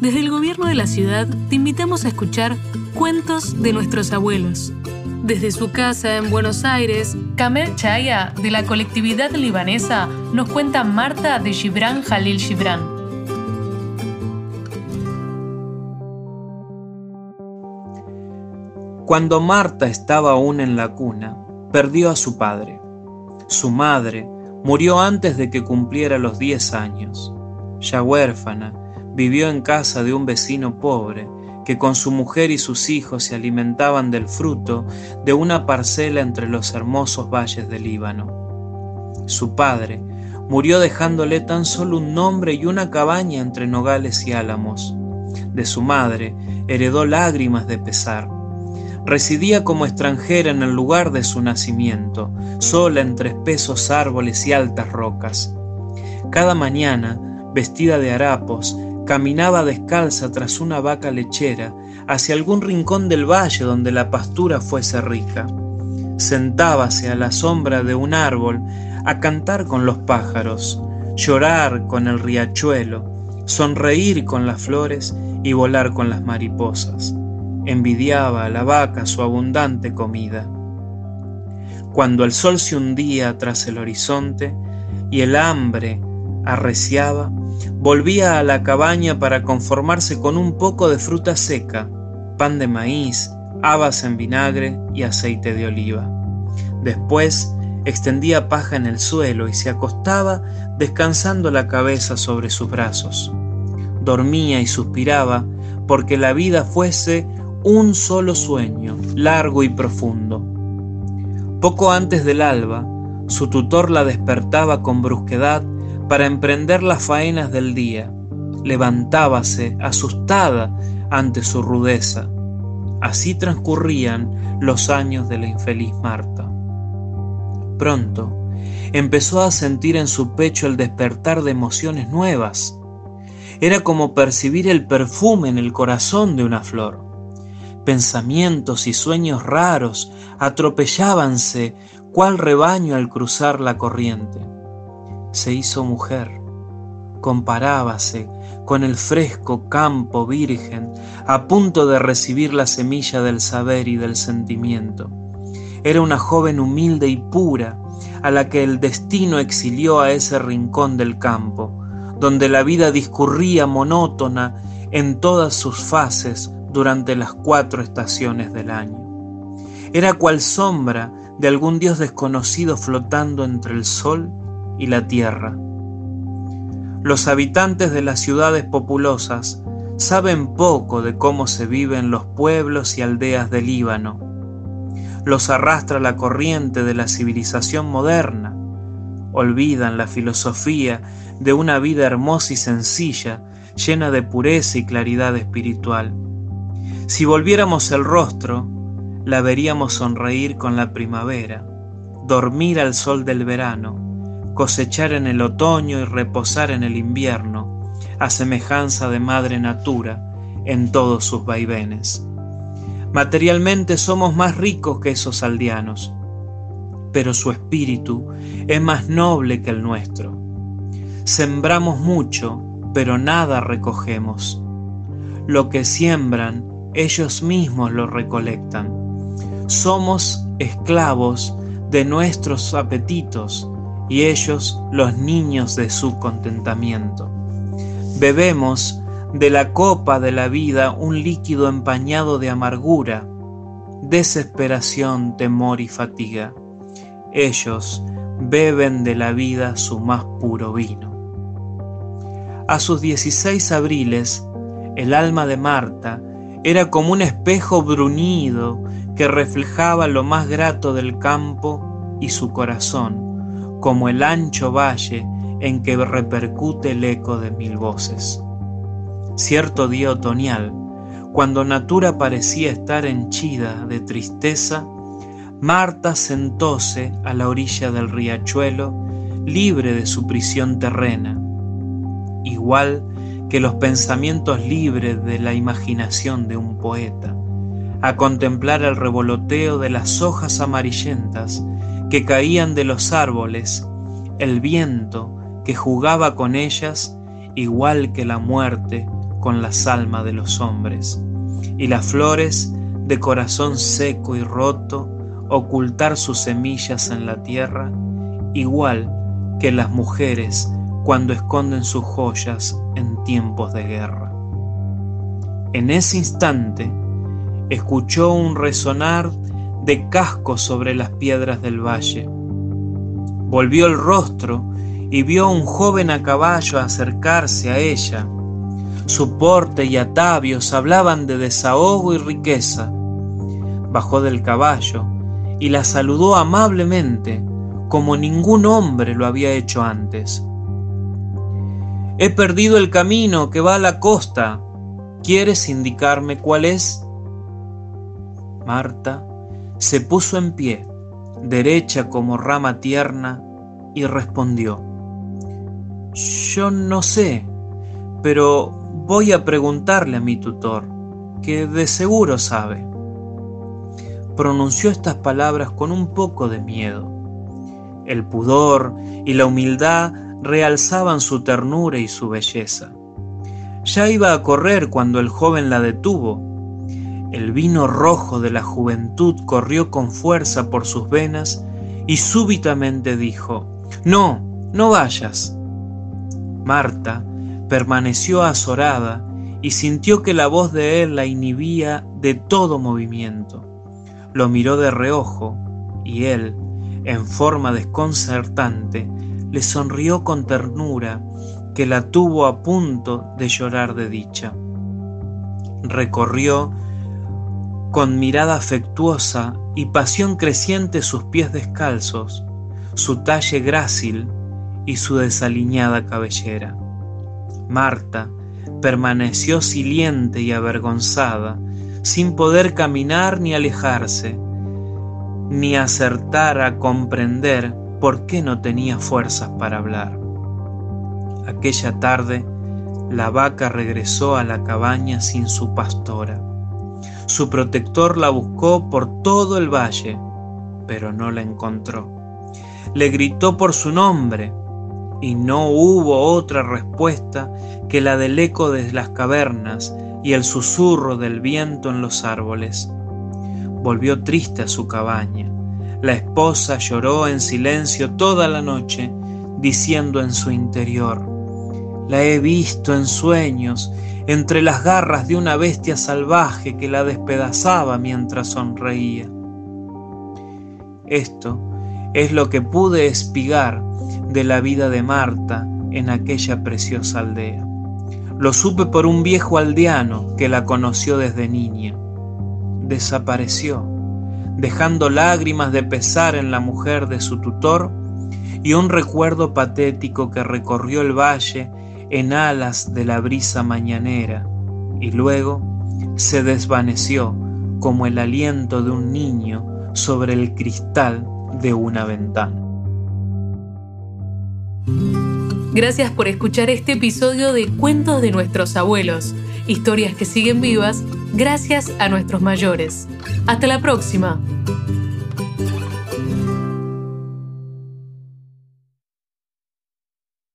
Desde el gobierno de la ciudad te invitamos a escuchar Cuentos de nuestros abuelos. Desde su casa en Buenos Aires, Kamel Chaya, de la colectividad libanesa, nos cuenta Marta de Gibran Jalil Gibran. Cuando Marta estaba aún en la cuna, perdió a su padre. Su madre murió antes de que cumpliera los 10 años. Ya huérfana, vivió en casa de un vecino pobre que con su mujer y sus hijos se alimentaban del fruto de una parcela entre los hermosos valles del Líbano. Su padre murió dejándole tan solo un nombre y una cabaña entre nogales y álamos. De su madre heredó lágrimas de pesar. Residía como extranjera en el lugar de su nacimiento, sola entre espesos árboles y altas rocas. Cada mañana, vestida de harapos, caminaba descalza tras una vaca lechera hacia algún rincón del valle donde la pastura fuese rica. Sentábase a la sombra de un árbol a cantar con los pájaros, llorar con el riachuelo, sonreír con las flores y volar con las mariposas. Envidiaba a la vaca su abundante comida. Cuando el sol se hundía tras el horizonte y el hambre arreciaba, volvía a la cabaña para conformarse con un poco de fruta seca, pan de maíz, habas en vinagre y aceite de oliva. Después extendía paja en el suelo y se acostaba descansando la cabeza sobre sus brazos. Dormía y suspiraba porque la vida fuese un solo sueño, largo y profundo. Poco antes del alba, su tutor la despertaba con brusquedad para emprender las faenas del día. Levantábase asustada ante su rudeza. Así transcurrían los años de la infeliz Marta. Pronto empezó a sentir en su pecho el despertar de emociones nuevas. Era como percibir el perfume en el corazón de una flor. Pensamientos y sueños raros atropellábanse cual rebaño al cruzar la corriente se hizo mujer. Comparábase con el fresco campo virgen a punto de recibir la semilla del saber y del sentimiento. Era una joven humilde y pura a la que el destino exilió a ese rincón del campo, donde la vida discurría monótona en todas sus fases durante las cuatro estaciones del año. Era cual sombra de algún dios desconocido flotando entre el sol y la tierra. Los habitantes de las ciudades populosas saben poco de cómo se vive en los pueblos y aldeas del Líbano. Los arrastra la corriente de la civilización moderna. Olvidan la filosofía de una vida hermosa y sencilla, llena de pureza y claridad espiritual. Si volviéramos el rostro, la veríamos sonreír con la primavera, dormir al sol del verano, cosechar en el otoño y reposar en el invierno, a semejanza de madre natura en todos sus vaivenes. Materialmente somos más ricos que esos aldeanos, pero su espíritu es más noble que el nuestro. Sembramos mucho, pero nada recogemos. Lo que siembran, ellos mismos lo recolectan. Somos esclavos de nuestros apetitos, y ellos los niños de su contentamiento. Bebemos de la copa de la vida un líquido empañado de amargura, desesperación, temor y fatiga. Ellos beben de la vida su más puro vino. A sus 16 abriles, el alma de Marta era como un espejo bruñido que reflejaba lo más grato del campo y su corazón como el ancho valle en que repercute el eco de mil voces. Cierto día otoñal, cuando Natura parecía estar henchida de tristeza, Marta sentóse a la orilla del riachuelo, libre de su prisión terrena, igual que los pensamientos libres de la imaginación de un poeta, a contemplar el revoloteo de las hojas amarillentas que caían de los árboles, el viento que jugaba con ellas, igual que la muerte con las almas de los hombres, y las flores, de corazón seco y roto, ocultar sus semillas en la tierra, igual que las mujeres cuando esconden sus joyas en tiempos de guerra. En ese instante, escuchó un resonar de cascos sobre las piedras del valle. Volvió el rostro y vio a un joven a caballo acercarse a ella. Su porte y atavios hablaban de desahogo y riqueza. Bajó del caballo y la saludó amablemente, como ningún hombre lo había hecho antes. He perdido el camino que va a la costa. ¿Quieres indicarme cuál es? Marta se puso en pie, derecha como rama tierna, y respondió, Yo no sé, pero voy a preguntarle a mi tutor, que de seguro sabe. Pronunció estas palabras con un poco de miedo. El pudor y la humildad realzaban su ternura y su belleza. Ya iba a correr cuando el joven la detuvo el vino rojo de la juventud corrió con fuerza por sus venas y súbitamente dijo, No, no vayas. Marta permaneció azorada y sintió que la voz de él la inhibía de todo movimiento. Lo miró de reojo y él, en forma desconcertante, le sonrió con ternura que la tuvo a punto de llorar de dicha. Recorrió con mirada afectuosa y pasión creciente sus pies descalzos, su talle grácil y su desaliñada cabellera. Marta permaneció siliente y avergonzada, sin poder caminar ni alejarse, ni acertar a comprender por qué no tenía fuerzas para hablar. Aquella tarde, la vaca regresó a la cabaña sin su pastora su protector la buscó por todo el valle, pero no la encontró. Le gritó por su nombre y no hubo otra respuesta que la del eco de las cavernas y el susurro del viento en los árboles. Volvió triste a su cabaña. La esposa lloró en silencio toda la noche, diciendo en su interior, la he visto en sueños entre las garras de una bestia salvaje que la despedazaba mientras sonreía. Esto es lo que pude espigar de la vida de Marta en aquella preciosa aldea. Lo supe por un viejo aldeano que la conoció desde niña. Desapareció, dejando lágrimas de pesar en la mujer de su tutor y un recuerdo patético que recorrió el valle en alas de la brisa mañanera y luego se desvaneció como el aliento de un niño sobre el cristal de una ventana. Gracias por escuchar este episodio de Cuentos de nuestros abuelos, historias que siguen vivas gracias a nuestros mayores. Hasta la próxima.